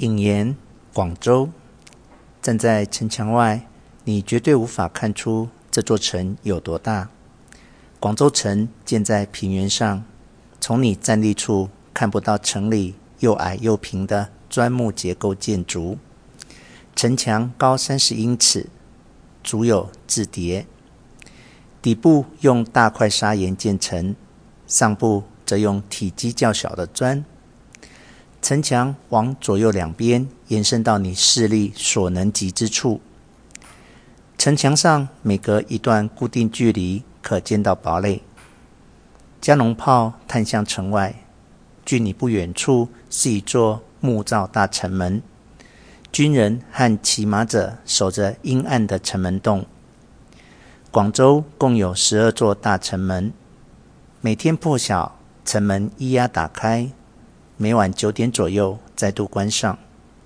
引言：广州，站在城墙外，你绝对无法看出这座城有多大。广州城建在平原上，从你站立处看不到城里又矮又平的砖木结构建筑。城墙高三十英尺，足有雉叠，底部用大块砂岩建成，上部则用体积较小的砖。城墙往左右两边延伸到你视力所能及之处。城墙上每隔一段固定距离可见到堡垒。加农炮探向城外，距你不远处是一座木造大城门。军人和骑马者守着阴暗的城门洞。广州共有十二座大城门，每天破晓，城门咿呀打开，每晚九点左右再度关上。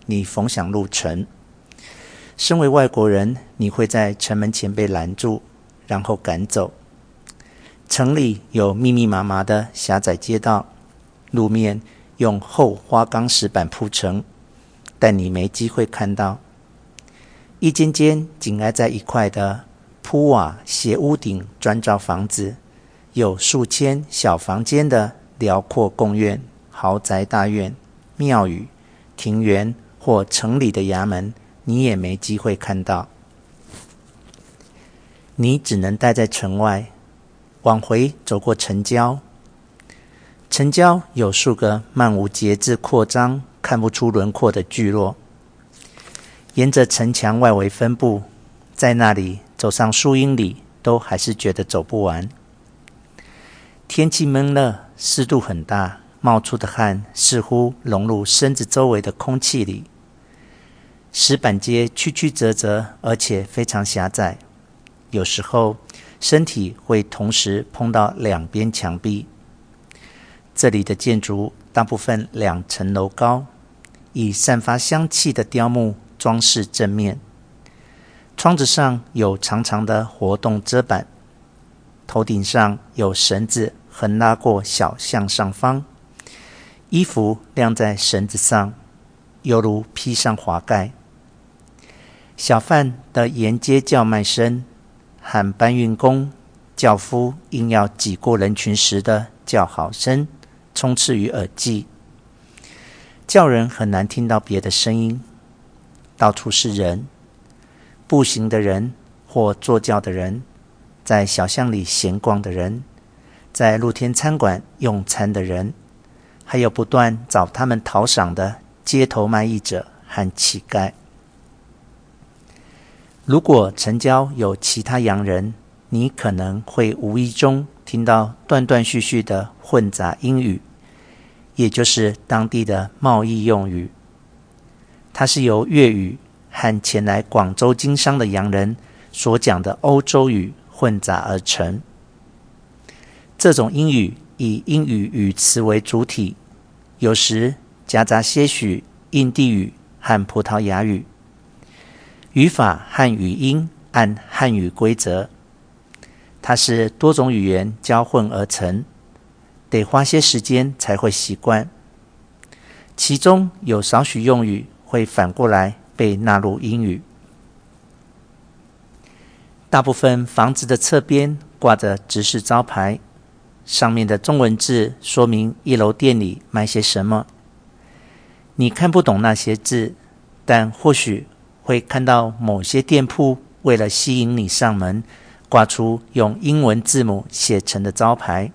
你逢想入城，身为外国人，你会在城门前被拦住，然后赶走。城里有密密麻麻的狭窄街道，路面用厚花岗石板铺成。但你没机会看到，一间间紧挨在一块的铺瓦斜屋顶砖造房子，有数千小房间的辽阔公园、豪宅大院、庙宇、庭园或城里的衙门，你也没机会看到。你只能待在城外，往回走过城郊。城郊有数个漫无节制扩张。看不出轮廓的聚落，沿着城墙外围分布，在那里走上数英里，都还是觉得走不完。天气闷热，湿度很大，冒出的汗似乎融入身子周围的空气里。石板街曲曲折折，而且非常狭窄，有时候身体会同时碰到两边墙壁。这里的建筑大部分两层楼高。以散发香气的雕木装饰正面，窗子上有长长的活动遮板，头顶上有绳子横拉过小巷上方，衣服晾在绳子上，犹如披上华盖。小贩的沿街叫卖声，喊搬运工、轿夫硬要挤过人群时的叫好声，充斥于耳际。叫人很难听到别的声音，到处是人，步行的人或坐轿的人，在小巷里闲逛的人，在露天餐馆用餐的人，还有不断找他们讨赏的街头卖艺者和乞丐。如果城郊有其他洋人，你可能会无意中听到断断续续的混杂英语。也就是当地的贸易用语，它是由粤语和前来广州经商的洋人所讲的欧洲语混杂而成。这种英语以英语语词为主体，有时夹杂些许印地语和葡萄牙语，语法和语音按汉语规则。它是多种语言交混而成。得花些时间才会习惯，其中有少许用语会反过来被纳入英语。大部分房子的侧边挂着指示招牌，上面的中文字说明一楼店里卖些什么。你看不懂那些字，但或许会看到某些店铺为了吸引你上门，挂出用英文字母写成的招牌。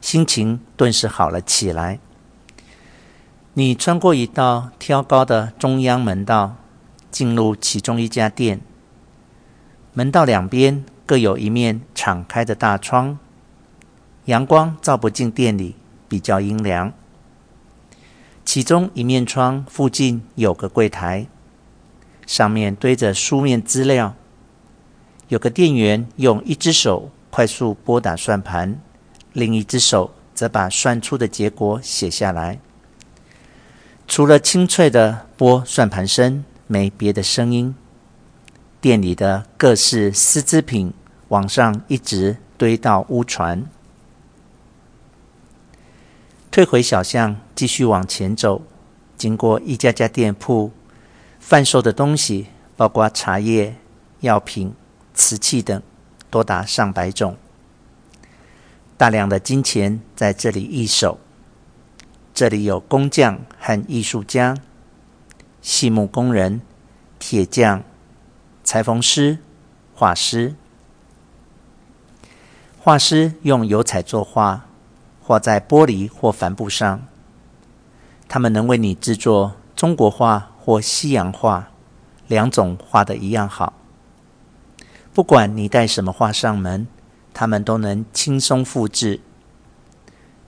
心情顿时好了起来。你穿过一道挑高的中央门道，进入其中一家店。门道两边各有一面敞开的大窗，阳光照不进店里，比较阴凉。其中一面窗附近有个柜台，上面堆着书面资料。有个店员用一只手快速拨打算盘。另一只手则把算出的结果写下来。除了清脆的拨算盘声，没别的声音。店里的各式丝织品往上一直堆到屋船。退回小巷，继续往前走，经过一家家店铺，贩售的东西包括茶叶、药品、瓷器等，多达上百种。大量的金钱在这里易手。这里有工匠和艺术家、细木工人、铁匠、裁缝师、画师。画师用油彩作画，画在玻璃或帆布上。他们能为你制作中国画或西洋画，两种画的一样好。不管你带什么画上门，他们都能轻松复制。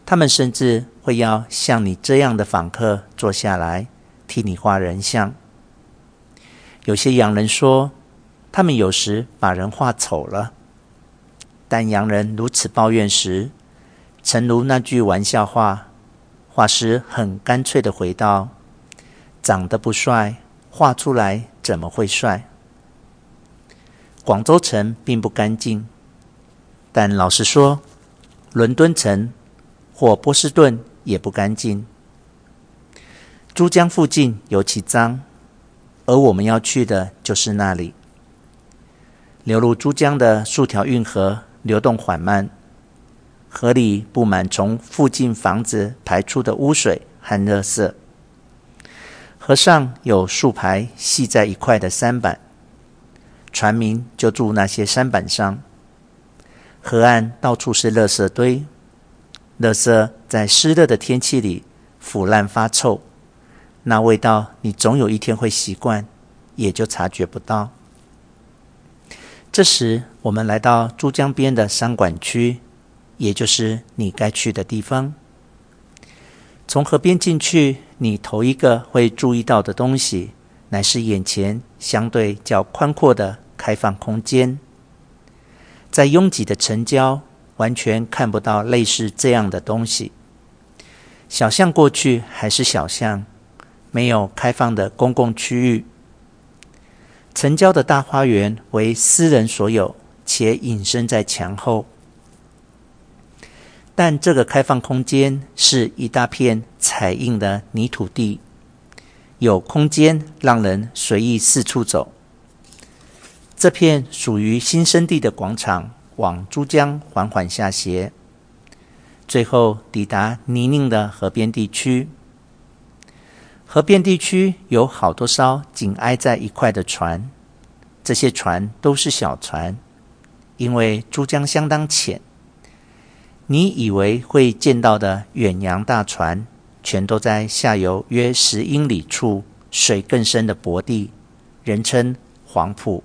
他们甚至会要像你这样的访客坐下来替你画人像。有些洋人说，他们有时把人画丑了。但洋人如此抱怨时，诚如那句玩笑话，画师很干脆地回道：“长得不帅，画出来怎么会帅？”广州城并不干净，但老实说，伦敦城。或波士顿也不干净，珠江附近尤其脏，而我们要去的就是那里。流入珠江的数条运河流动缓慢，河里布满从附近房子排出的污水和垃圾。河上有数排系在一块的舢板，船民就住那些舢板上。河岸到处是垃圾堆。垃圾在湿热的天气里腐烂发臭，那味道你总有一天会习惯，也就察觉不到。这时，我们来到珠江边的商管区，也就是你该去的地方。从河边进去，你头一个会注意到的东西，乃是眼前相对较宽阔的开放空间，在拥挤的城郊。完全看不到类似这样的东西。小巷过去还是小巷，没有开放的公共区域。城郊的大花园为私人所有，且隐身在墙后。但这个开放空间是一大片踩印的泥土地，有空间让人随意四处走。这片属于新生地的广场。往珠江缓缓下斜，最后抵达泥泞的河边地区。河边地区有好多艘紧挨在一块的船，这些船都是小船，因为珠江相当浅。你以为会见到的远洋大船，全都在下游约十英里处水更深的薄地，人称黄埔。